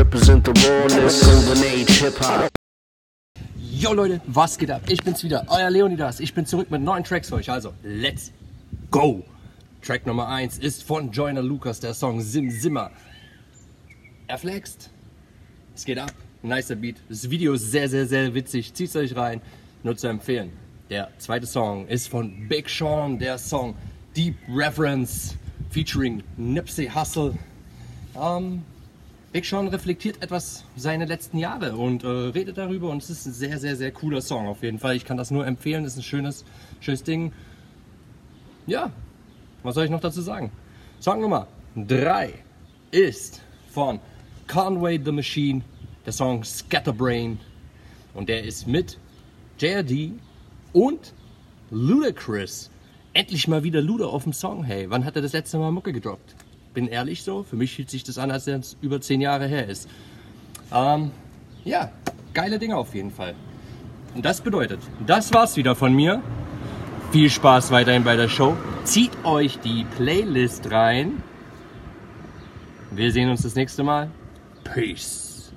represent the rawness, golden age hip hop. Yo Leute, was geht ab? Ich bin's wieder, euer Leonidas. Ich bin zurück mit neuen Tracks für euch. Also, let's go! Track Nummer 1 ist von Joyner Lucas, der Song Sim Simmer. Er flext. Es geht ab. Nicer Beat. Das Video ist sehr, sehr, sehr witzig. Zieht's euch rein. Nur zu empfehlen. Der zweite Song ist von Big Sean, der Song Deep Reference featuring Nipsey Hussle. Ähm, Big Sean reflektiert etwas seine letzten Jahre und äh, redet darüber und es ist ein sehr, sehr, sehr cooler Song auf jeden Fall. Ich kann das nur empfehlen, es ist ein schönes, schönes Ding. Ja, was soll ich noch dazu sagen? Song Nummer 3 ist von Conway the Machine, der Song Scatterbrain und der ist mit JRD und Ludacris. Endlich mal wieder Luda auf dem Song, hey. Wann hat er das letzte Mal Mucke gedroppt? Bin ehrlich so, für mich fühlt sich das an, als wenn es über 10 Jahre her ist. Ähm, ja, geile Dinge auf jeden Fall. Und das bedeutet, das war's wieder von mir. Viel Spaß weiterhin bei der Show. Zieht euch die Playlist rein. Wir sehen uns das nächste Mal. Peace.